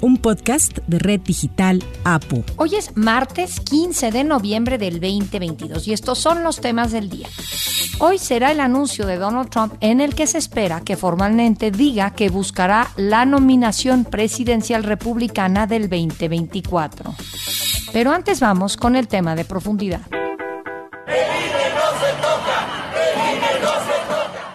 un podcast de Red Digital APU. Hoy es martes 15 de noviembre del 2022 y estos son los temas del día. Hoy será el anuncio de Donald Trump en el que se espera que formalmente diga que buscará la nominación presidencial republicana del 2024. Pero antes vamos con el tema de profundidad.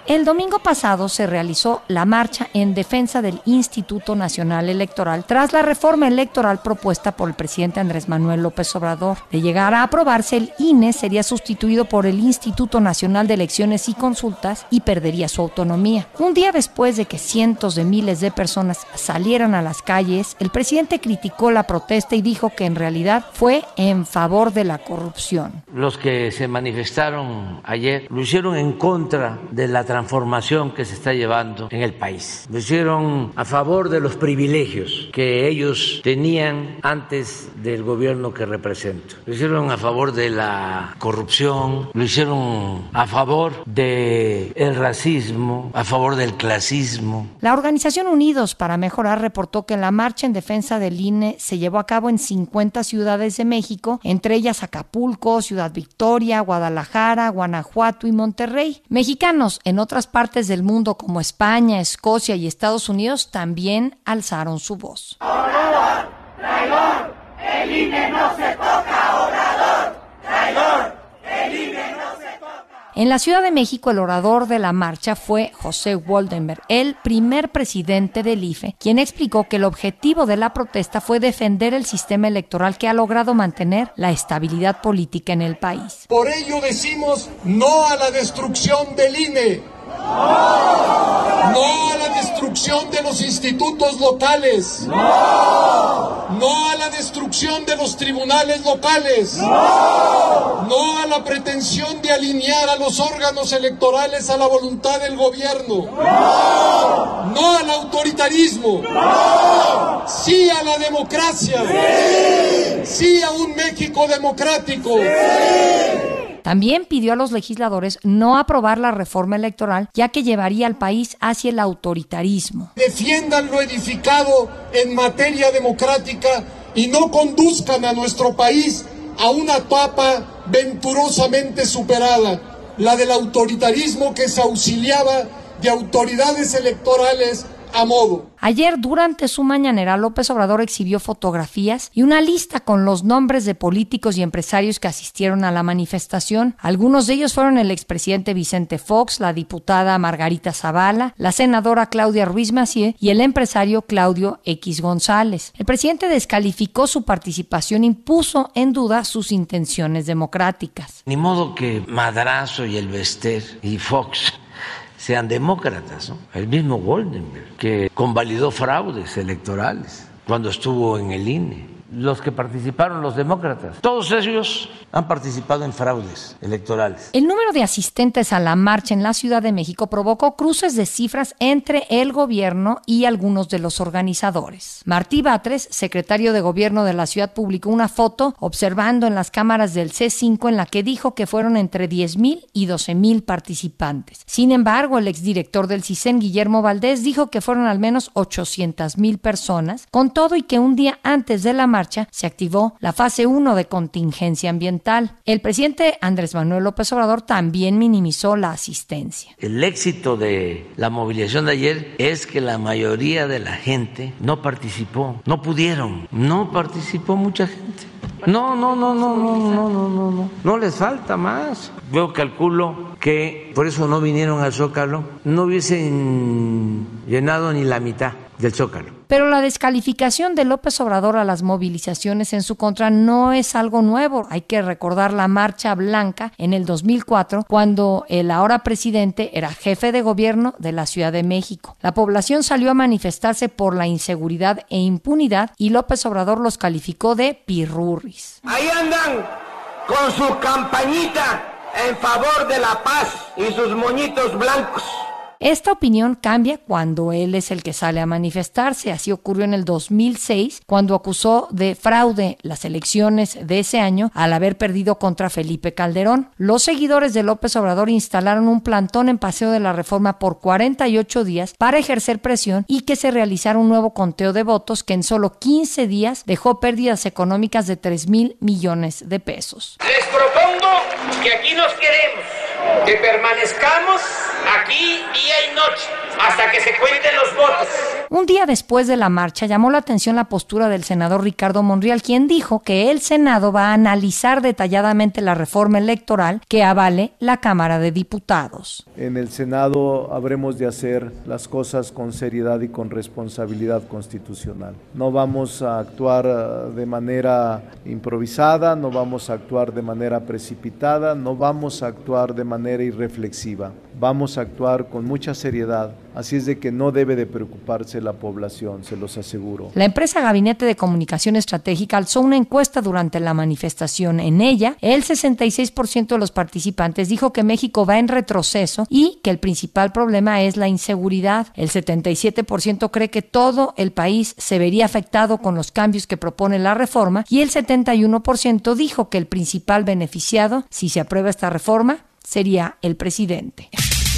El domingo pasado se realizó la marcha en defensa del Instituto Nacional Electoral tras la reforma electoral propuesta por el presidente Andrés Manuel López Obrador. De llegar a aprobarse, el INE sería sustituido por el Instituto Nacional de Elecciones y Consultas y perdería su autonomía. Un día después de que cientos de miles de personas salieran a las calles, el presidente criticó la protesta y dijo que en realidad fue en favor de la corrupción. Los que se manifestaron ayer lo hicieron en contra de la transformación que se está llevando en el país. Lo hicieron a favor de los privilegios que ellos tenían antes del gobierno que represento. Lo hicieron a favor de la corrupción, lo hicieron a favor del el racismo, a favor del clasismo. La organización Unidos para Mejorar reportó que la marcha en defensa del INE se llevó a cabo en 50 ciudades de México, entre ellas Acapulco, Ciudad Victoria, Guadalajara, Guanajuato y Monterrey. Mexicanos en otras partes del mundo como España, Escocia y Estados Unidos también alzaron su voz. se toca, el no se toca. En la Ciudad de México, el orador de la marcha fue José Waldenberg, el primer presidente del IFE, quien explicó que el objetivo de la protesta fue defender el sistema electoral que ha logrado mantener la estabilidad política en el país. Por ello decimos no a la destrucción del INE no a la destrucción de los institutos locales. No. a la destrucción de los tribunales locales. No. a la pretensión de alinear a los órganos electorales a la voluntad del gobierno. No, al autoritarismo. Sí a la democracia. Sí, a un México democrático. También pidió a los legisladores no aprobar la reforma electoral, ya que llevaría al país hacia el autoritarismo. Defiendan lo edificado en materia democrática y no conduzcan a nuestro país a una etapa venturosamente superada, la del autoritarismo que se auxiliaba de autoridades electorales a modo. Ayer, durante su mañanera, López Obrador exhibió fotografías y una lista con los nombres de políticos y empresarios que asistieron a la manifestación. Algunos de ellos fueron el expresidente Vicente Fox, la diputada Margarita Zavala, la senadora Claudia Ruiz Macié y el empresario Claudio X González. El presidente descalificó su participación y puso en duda sus intenciones democráticas. Ni modo que Madrazo y el Vester y Fox sean demócratas. El mismo Goldenberg, que convalidó fraudes electorales cuando estuvo en el INE los que participaron, los demócratas. Todos ellos han participado en fraudes electorales. El número de asistentes a la marcha en la Ciudad de México provocó cruces de cifras entre el gobierno y algunos de los organizadores. Martí Batres, secretario de gobierno de la ciudad, publicó una foto observando en las cámaras del C5 en la que dijo que fueron entre 10.000 y 12.000 participantes. Sin embargo, el exdirector del CISEN, Guillermo Valdés, dijo que fueron al menos 800.000 personas, con todo y que un día antes de la marcha se activó la fase 1 de contingencia ambiental. El presidente Andrés Manuel López Obrador también minimizó la asistencia. El éxito de la movilización de ayer es que la mayoría de la gente no participó, no pudieron, no participó mucha gente. No, no, no, no, no, no, no, no, no. No les falta más. Yo calculo que por eso no vinieron al Zócalo, no hubiesen llenado ni la mitad del Zócalo. Pero la descalificación de López Obrador a las movilizaciones en su contra no es algo nuevo. Hay que recordar la Marcha Blanca en el 2004, cuando el ahora presidente era jefe de gobierno de la Ciudad de México. La población salió a manifestarse por la inseguridad e impunidad y López Obrador los calificó de pirurris. Ahí andan con su campañita en favor de la paz y sus moñitos blancos. Esta opinión cambia cuando él es el que sale a manifestarse. Así ocurrió en el 2006, cuando acusó de fraude las elecciones de ese año al haber perdido contra Felipe Calderón. Los seguidores de López Obrador instalaron un plantón en Paseo de la Reforma por 48 días para ejercer presión y que se realizara un nuevo conteo de votos que en solo 15 días dejó pérdidas económicas de 3 mil millones de pesos. Les propongo que aquí nos queremos, que permanezcamos aquí día y noche hasta que se cuenten los votos. Un día después de la marcha llamó la atención la postura del senador Ricardo Monreal, quien dijo que el Senado va a analizar detalladamente la reforma electoral que avale la Cámara de Diputados. En el Senado habremos de hacer las cosas con seriedad y con responsabilidad constitucional. No vamos a actuar eh, de manera improvisada, no vamos a actuar de manera precipitada, no vamos a actuar de manera irreflexiva. Vamos a actuar con mucha seriedad, así es de que no debe de preocuparse la población, se los aseguro. La empresa Gabinete de Comunicación Estratégica alzó una encuesta durante la manifestación. En ella, el 66% de los participantes dijo que México va en retroceso y que el principal problema es la inseguridad. El 77% cree que todo el país se vería afectado con los cambios que propone la reforma y el 71% dijo que el principal beneficiado, si se aprueba esta reforma, sería el presidente.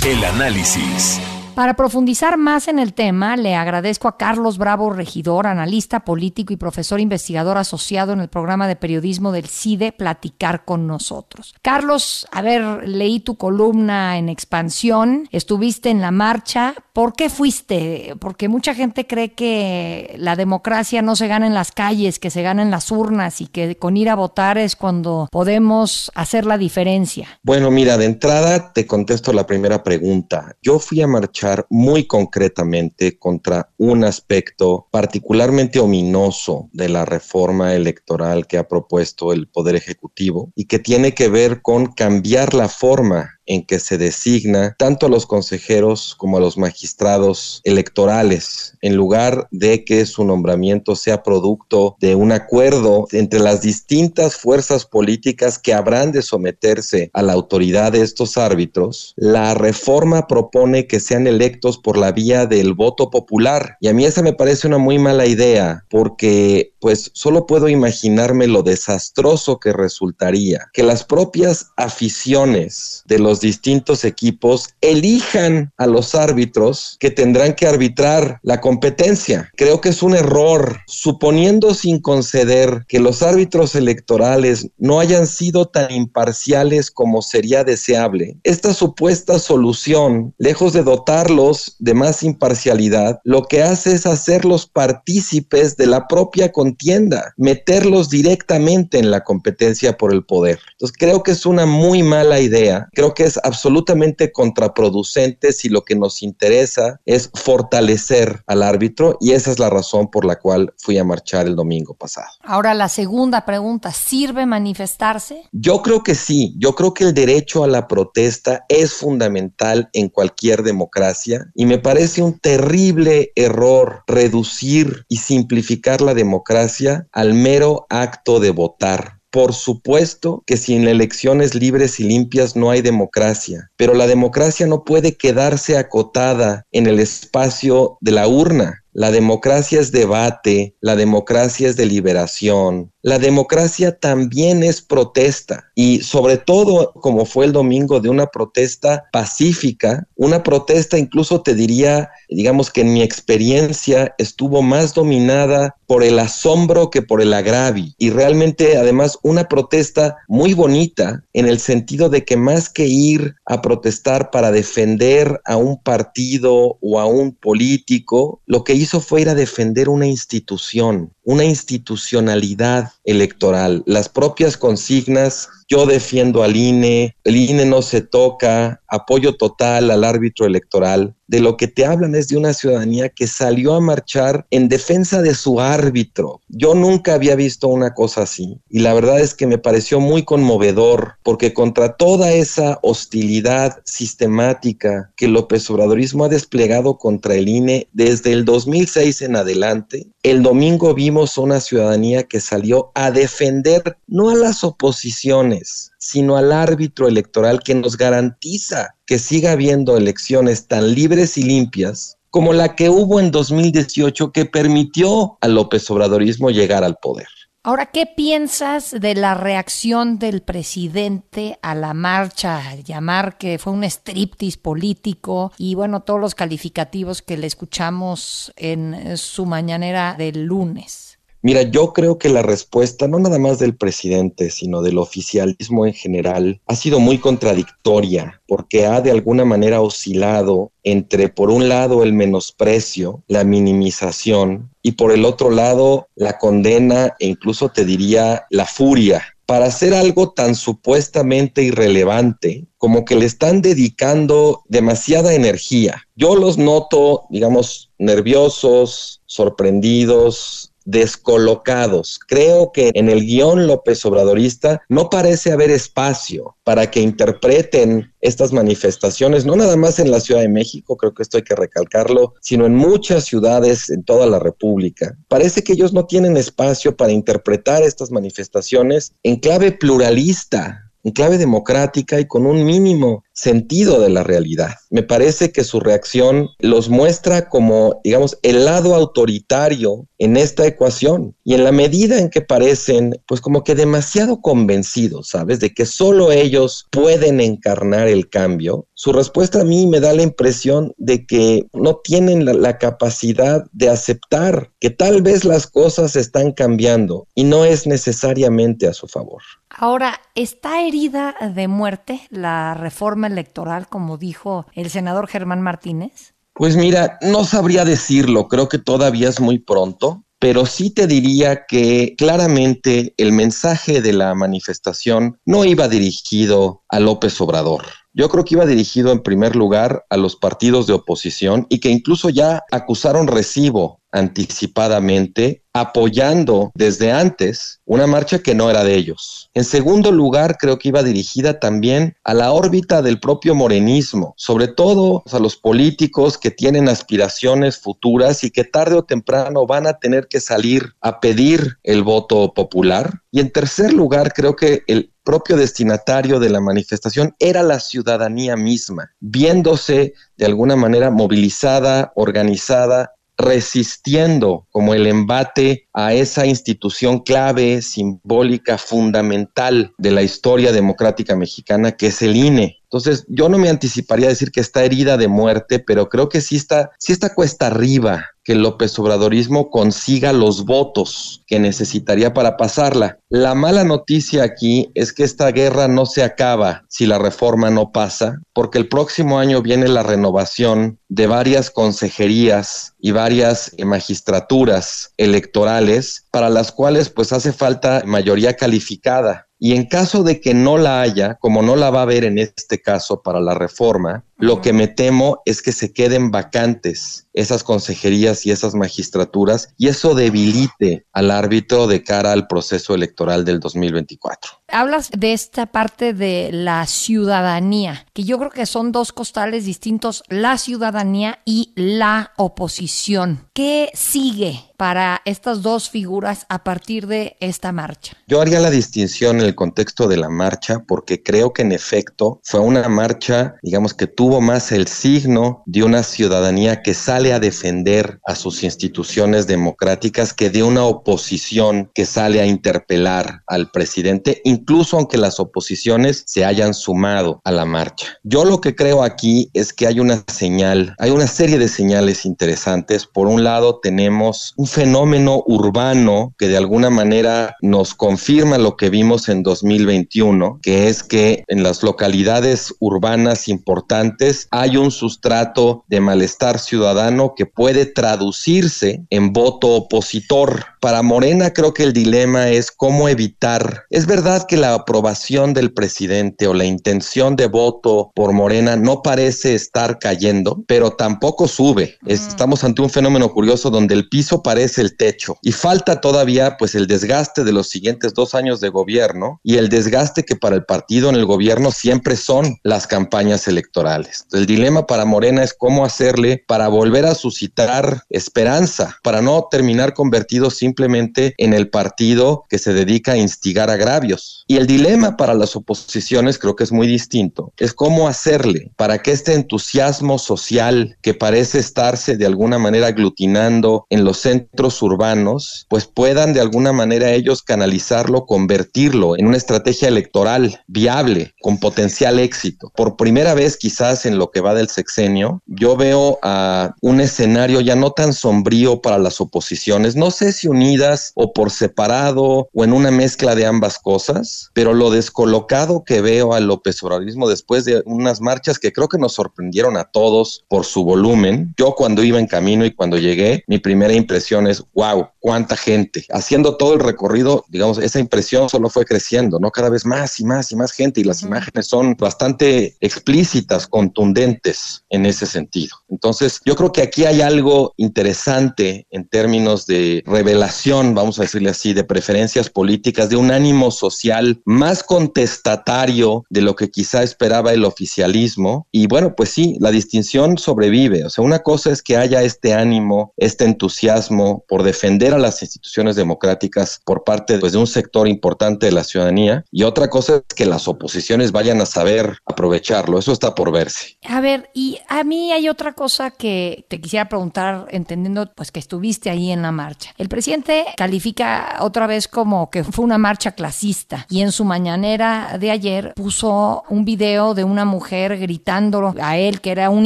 El análisis. Para profundizar más en el tema, le agradezco a Carlos Bravo Regidor, analista político y profesor investigador asociado en el programa de periodismo del CIDE, platicar con nosotros. Carlos, a ver, leí tu columna en expansión, estuviste en la marcha. ¿Por qué fuiste? Porque mucha gente cree que la democracia no se gana en las calles, que se gana en las urnas y que con ir a votar es cuando podemos hacer la diferencia. Bueno, mira, de entrada te contesto la primera pregunta. Yo fui a marchar muy concretamente contra un aspecto particularmente ominoso de la reforma electoral que ha propuesto el Poder Ejecutivo y que tiene que ver con cambiar la forma en que se designa tanto a los consejeros como a los magistrados electorales, en lugar de que su nombramiento sea producto de un acuerdo entre las distintas fuerzas políticas que habrán de someterse a la autoridad de estos árbitros, la reforma propone que sean electos por la vía del voto popular. Y a mí esa me parece una muy mala idea, porque pues solo puedo imaginarme lo desastroso que resultaría que las propias aficiones de los distintos equipos elijan a los árbitros que tendrán que arbitrar la competencia. Creo que es un error, suponiendo sin conceder que los árbitros electorales no hayan sido tan imparciales como sería deseable. Esta supuesta solución, lejos de dotarlos de más imparcialidad, lo que hace es hacerlos partícipes de la propia contienda, meterlos directamente en la competencia por el poder. Entonces creo que es una muy mala idea. Creo que es absolutamente contraproducente si lo que nos interesa es fortalecer al árbitro y esa es la razón por la cual fui a marchar el domingo pasado. Ahora la segunda pregunta, ¿sirve manifestarse? Yo creo que sí, yo creo que el derecho a la protesta es fundamental en cualquier democracia y me parece un terrible error reducir y simplificar la democracia al mero acto de votar. Por supuesto que sin elecciones libres y limpias no hay democracia, pero la democracia no puede quedarse acotada en el espacio de la urna. La democracia es debate, la democracia es deliberación, la democracia también es protesta y sobre todo como fue el domingo de una protesta pacífica, una protesta incluso te diría, digamos que en mi experiencia estuvo más dominada por el asombro que por el agravio y realmente además una protesta muy bonita en el sentido de que más que ir a protestar para defender a un partido o a un político, lo que hizo fue ir a defender una institución, una institucionalidad electoral. Las propias consignas yo defiendo al INE, el INE no se toca, apoyo total al árbitro electoral. De lo que te hablan es de una ciudadanía que salió a marchar en defensa de su árbitro. Yo nunca había visto una cosa así y la verdad es que me pareció muy conmovedor porque contra toda esa hostilidad sistemática que López Obradorismo ha desplegado contra el INE desde el 2006 en adelante, el domingo vimos una ciudadanía que salió a defender no a las oposiciones, sino al árbitro electoral que nos garantiza que siga habiendo elecciones tan libres y limpias como la que hubo en 2018 que permitió al López Obradorismo llegar al poder. Ahora, ¿qué piensas de la reacción del presidente a la marcha, llamar que fue un striptease político y bueno, todos los calificativos que le escuchamos en su mañanera del lunes? Mira, yo creo que la respuesta, no nada más del presidente, sino del oficialismo en general, ha sido muy contradictoria, porque ha de alguna manera oscilado entre, por un lado, el menosprecio, la minimización, y por el otro lado, la condena e incluso te diría la furia para hacer algo tan supuestamente irrelevante como que le están dedicando demasiada energía. Yo los noto, digamos, nerviosos, sorprendidos, descolocados. Creo que en el guion López Obradorista no parece haber espacio para que interpreten estas manifestaciones, no nada más en la Ciudad de México, creo que esto hay que recalcarlo, sino en muchas ciudades en toda la República. Parece que ellos no tienen espacio para interpretar estas manifestaciones en clave pluralista, en clave democrática y con un mínimo sentido de la realidad. Me parece que su reacción los muestra como, digamos, el lado autoritario en esta ecuación y en la medida en que parecen, pues como que demasiado convencidos, ¿sabes? De que solo ellos pueden encarnar el cambio, su respuesta a mí me da la impresión de que no tienen la, la capacidad de aceptar que tal vez las cosas están cambiando y no es necesariamente a su favor. Ahora, ¿está herida de muerte la reforma electoral, como dijo el senador Germán Martínez? Pues mira, no sabría decirlo, creo que todavía es muy pronto, pero sí te diría que claramente el mensaje de la manifestación no iba dirigido a López Obrador. Yo creo que iba dirigido en primer lugar a los partidos de oposición y que incluso ya acusaron recibo anticipadamente, apoyando desde antes una marcha que no era de ellos. En segundo lugar, creo que iba dirigida también a la órbita del propio morenismo, sobre todo a los políticos que tienen aspiraciones futuras y que tarde o temprano van a tener que salir a pedir el voto popular. Y en tercer lugar, creo que el propio destinatario de la manifestación era la ciudadanía misma, viéndose de alguna manera movilizada, organizada, resistiendo como el embate a esa institución clave, simbólica, fundamental de la historia democrática mexicana, que es el INE. Entonces, yo no me anticiparía a decir que está herida de muerte, pero creo que sí está, sí está cuesta arriba que el López Obradorismo consiga los votos que necesitaría para pasarla. La mala noticia aquí es que esta guerra no se acaba si la reforma no pasa, porque el próximo año viene la renovación de varias consejerías y varias magistraturas electorales para las cuales pues hace falta mayoría calificada. Y en caso de que no la haya, como no la va a haber en este caso para la reforma, lo que me temo es que se queden vacantes esas consejerías y esas magistraturas y eso debilite al árbitro de cara al proceso electoral del 2024. Hablas de esta parte de la ciudadanía, que yo creo que son dos costales distintos, la ciudadanía y la oposición. ¿Qué sigue para estas dos figuras a partir de esta marcha? Yo haría la distinción en el contexto de la marcha porque creo que en efecto fue una marcha, digamos que tuvo más el signo de una ciudadanía que sale a defender a sus instituciones democráticas que de una oposición que sale a interpelar al presidente, incluso aunque las oposiciones se hayan sumado a la marcha. Yo lo que creo aquí es que hay una señal, hay una serie de señales interesantes. Por un lado tenemos un fenómeno urbano que de alguna manera nos confirma lo que vimos en 2021, que es que en las localidades urbanas importantes hay un sustrato de malestar ciudadano que puede traducirse en voto opositor. Para Morena creo que el dilema es cómo evitar. Es verdad que la aprobación del presidente o la intención de voto por Morena no parece estar cayendo, pero tampoco sube. Estamos ante un fenómeno curioso donde el piso parece el techo y falta todavía pues el desgaste de los siguientes dos años de gobierno y el desgaste que para el partido en el gobierno siempre son las campañas electorales. El dilema para Morena es cómo hacerle para volver a suscitar esperanza, para no terminar convertido simplemente en el partido que se dedica a instigar agravios. Y el dilema para las oposiciones creo que es muy distinto. Es cómo hacerle para que este entusiasmo social que parece estarse de alguna manera aglutinando en los centros urbanos, pues puedan de alguna manera ellos canalizarlo, convertirlo en una estrategia electoral viable, con potencial éxito. Por primera vez quizás en lo que va del sexenio, yo veo a un escenario ya no tan sombrío para las oposiciones, no sé si unidas o por separado o en una mezcla de ambas cosas, pero lo descolocado que veo al López Obradorismo después de unas marchas que creo que nos sorprendieron a todos por su volumen. Yo cuando iba en camino y cuando llegué, mi primera impresión es, wow, cuánta gente. Haciendo todo el recorrido, digamos, esa impresión solo fue creciendo, ¿no? Cada vez más y más y más gente y las imágenes son bastante explícitas, contundentes en ese sentido. Entonces, yo creo que aquí hay algo interesante en términos de revelación, vamos a decirle así, de preferencias políticas, de un ánimo social más contestatario de lo que quizá esperaba el oficialismo. Y bueno, pues sí, la distinción sobrevive. O sea, una cosa es que haya este ánimo, este entusiasmo por defender a las instituciones democráticas por parte pues, de un sector importante de la ciudadanía y otra cosa es que las oposiciones vayan a saber aprovecharlo. Eso está por verse. A ver, y a mí hay otra cosa que te quisiera preguntar, entendiendo pues que estuviste ahí en la marcha. El presidente califica otra vez como que fue una marcha clasista y en su mañanera de ayer puso un video de una mujer gritando a él que era un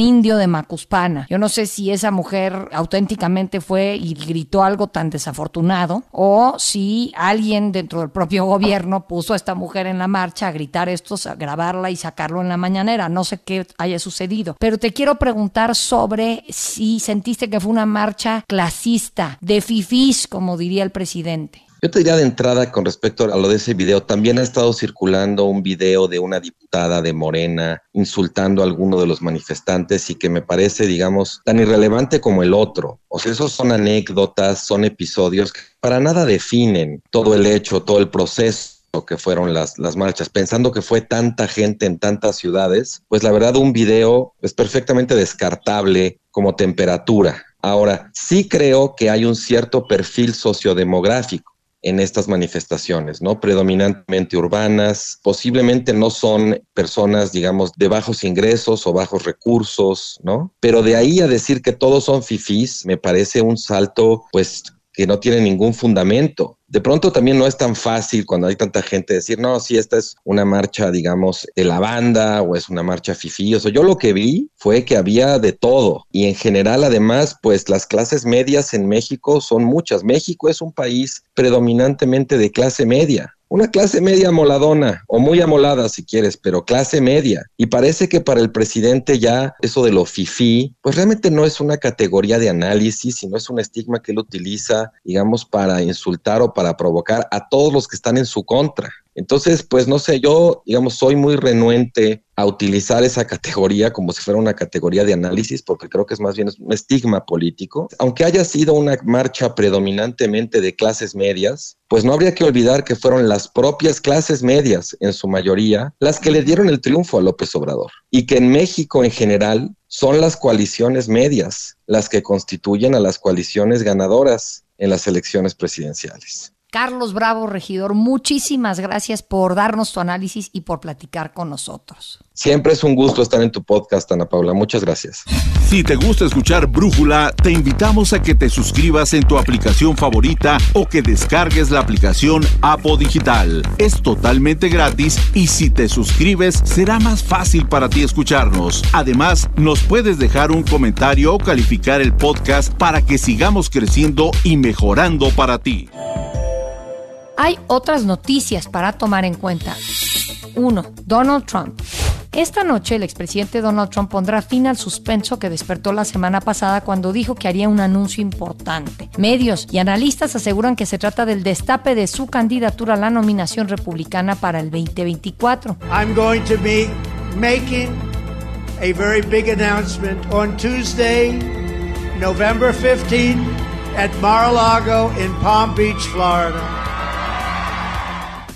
indio de Macuspana. Yo no sé si esa mujer auténticamente fue y gritó algo tan desafortunado o si alguien dentro del propio gobierno puso a esta mujer en la marcha a gritar esto, a grabarla y sacarlo en la mañanera. No sé qué haya sucedido, pero te quiero preguntar sobre si sentiste que fue una marcha clasista, de fifís, como diría el presidente. Yo te diría de entrada con respecto a lo de ese video, también ha estado circulando un video de una diputada de Morena insultando a alguno de los manifestantes y que me parece, digamos, tan irrelevante como el otro. O sea, esos son anécdotas, son episodios que para nada definen todo el hecho, todo el proceso que fueron las, las marchas, pensando que fue tanta gente en tantas ciudades, pues la verdad un video es perfectamente descartable como temperatura. Ahora, sí creo que hay un cierto perfil sociodemográfico en estas manifestaciones, ¿no? Predominantemente urbanas, posiblemente no son personas, digamos, de bajos ingresos o bajos recursos, ¿no? Pero de ahí a decir que todos son fifís, me parece un salto, pues, que no tiene ningún fundamento de pronto también no es tan fácil cuando hay tanta gente decir, no, si esta es una marcha, digamos, de la banda o es una marcha fifí. O sea, yo lo que vi fue que había de todo y en general, además, pues las clases medias en México son muchas. México es un país predominantemente de clase media una clase media moladona o muy amolada si quieres, pero clase media. Y parece que para el presidente ya eso de lo fifí, pues realmente no es una categoría de análisis, sino es un estigma que él utiliza, digamos, para insultar o para provocar a todos los que están en su contra. Entonces, pues no sé, yo, digamos, soy muy renuente a utilizar esa categoría como si fuera una categoría de análisis, porque creo que es más bien un estigma político. Aunque haya sido una marcha predominantemente de clases medias, pues no habría que olvidar que fueron las propias clases medias, en su mayoría, las que le dieron el triunfo a López Obrador. Y que en México en general son las coaliciones medias las que constituyen a las coaliciones ganadoras en las elecciones presidenciales. Carlos Bravo, regidor, muchísimas gracias por darnos tu análisis y por platicar con nosotros. Siempre es un gusto estar en tu podcast, Ana Paula. Muchas gracias. Si te gusta escuchar Brújula, te invitamos a que te suscribas en tu aplicación favorita o que descargues la aplicación Apo Digital. Es totalmente gratis y si te suscribes será más fácil para ti escucharnos. Además, nos puedes dejar un comentario o calificar el podcast para que sigamos creciendo y mejorando para ti. Hay otras noticias para tomar en cuenta. 1. Donald Trump. Esta noche el expresidente Donald Trump pondrá fin al suspenso que despertó la semana pasada cuando dijo que haría un anuncio importante. Medios y analistas aseguran que se trata del destape de su candidatura a la nominación republicana para el 2024. I'm going to be making a very big announcement on Tuesday, November 15 at Mar-a-Lago in Palm Beach, Florida.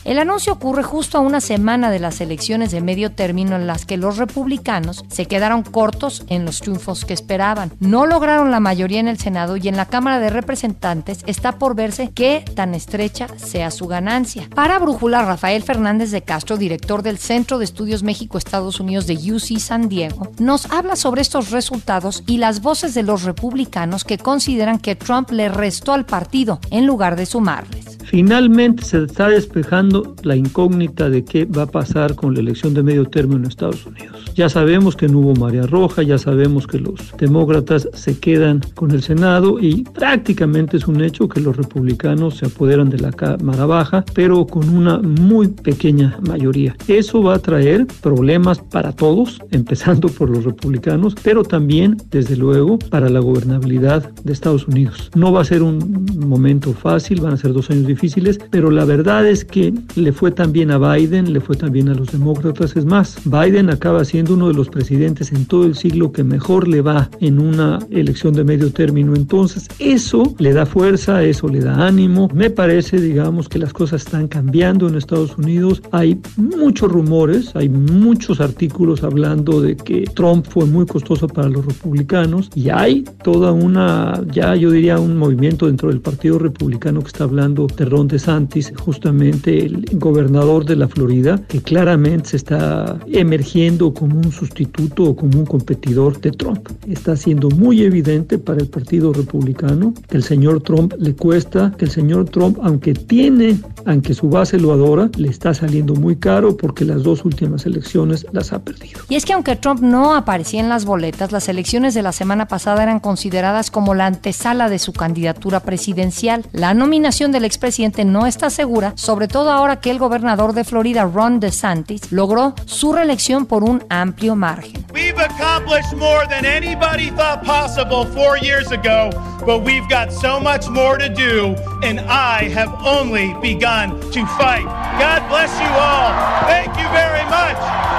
El anuncio ocurre justo a una semana de las elecciones de medio término en las que los republicanos se quedaron cortos en los triunfos que esperaban. No lograron la mayoría en el Senado y en la Cámara de Representantes está por verse qué tan estrecha sea su ganancia. Para Brújula, Rafael Fernández de Castro, director del Centro de Estudios México-Estados Unidos de UC San Diego, nos habla sobre estos resultados y las voces de los republicanos que consideran que Trump le restó al partido en lugar de sumarles. Finalmente se está despejando la incógnita de qué va a pasar con la elección de medio término en Estados Unidos. Ya sabemos que no hubo María Roja, ya sabemos que los demócratas se quedan con el Senado y prácticamente es un hecho que los republicanos se apoderan de la Cámara Baja, pero con una muy pequeña mayoría. Eso va a traer problemas para todos, empezando por los republicanos, pero también, desde luego, para la gobernabilidad de Estados Unidos. No va a ser un momento fácil, van a ser dos años difíciles, pero la verdad es que le fue también a Biden, le fue también a los demócratas. Es más, Biden acaba siendo uno de los presidentes en todo el siglo que mejor le va en una elección de medio término. Entonces, eso le da fuerza, eso le da ánimo. Me parece, digamos, que las cosas están cambiando en Estados Unidos. Hay muchos rumores, hay muchos artículos hablando de que Trump fue muy costoso para los republicanos y hay toda una, ya yo diría, un movimiento dentro del Partido Republicano que está hablando de Ron DeSantis, justamente el gobernador de la Florida, que claramente se está emergiendo como un sustituto o como un competidor de Trump. Está siendo muy evidente para el Partido Republicano que el señor Trump le cuesta, que el señor Trump, aunque tiene, aunque su base lo adora, le está saliendo muy caro porque las dos últimas elecciones las ha perdido. Y es que aunque Trump no aparecía en las boletas, las elecciones de la semana pasada eran consideradas como la antesala de su candidatura presidencial. La nominación del expresidente no está segura, sobre todo ahora que el gobernador de Florida, Ron DeSantis, logró su reelección por un amplio margen. We've accomplished more than anybody thought possible four years ago, but we've got so much more to do, and I have only begun to fight. God bless you all. Thank you very much.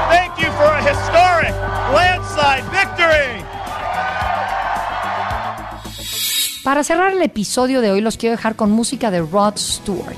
Thank you for a historic landslide victory. Para cerrar el episodio de hoy los quiero dejar con música de Rod Stewart.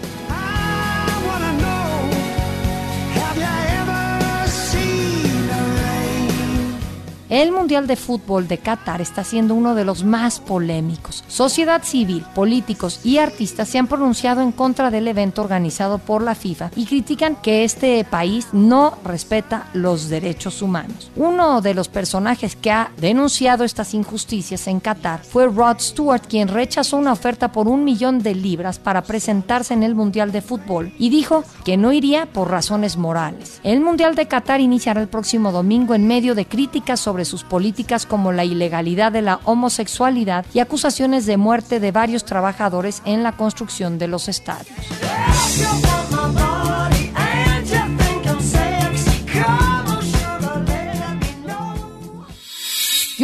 El Mundial de Fútbol de Qatar está siendo uno de los más polémicos. Sociedad civil, políticos y artistas se han pronunciado en contra del evento organizado por la FIFA y critican que este país no respeta los derechos humanos. Uno de los personajes que ha denunciado estas injusticias en Qatar fue Rod Stewart, quien rechazó una oferta por un millón de libras para presentarse en el Mundial de Fútbol y dijo que no iría por razones morales. El Mundial de Qatar iniciará el próximo domingo en medio de críticas sobre sus políticas como la ilegalidad de la homosexualidad y acusaciones de muerte de varios trabajadores en la construcción de los estadios.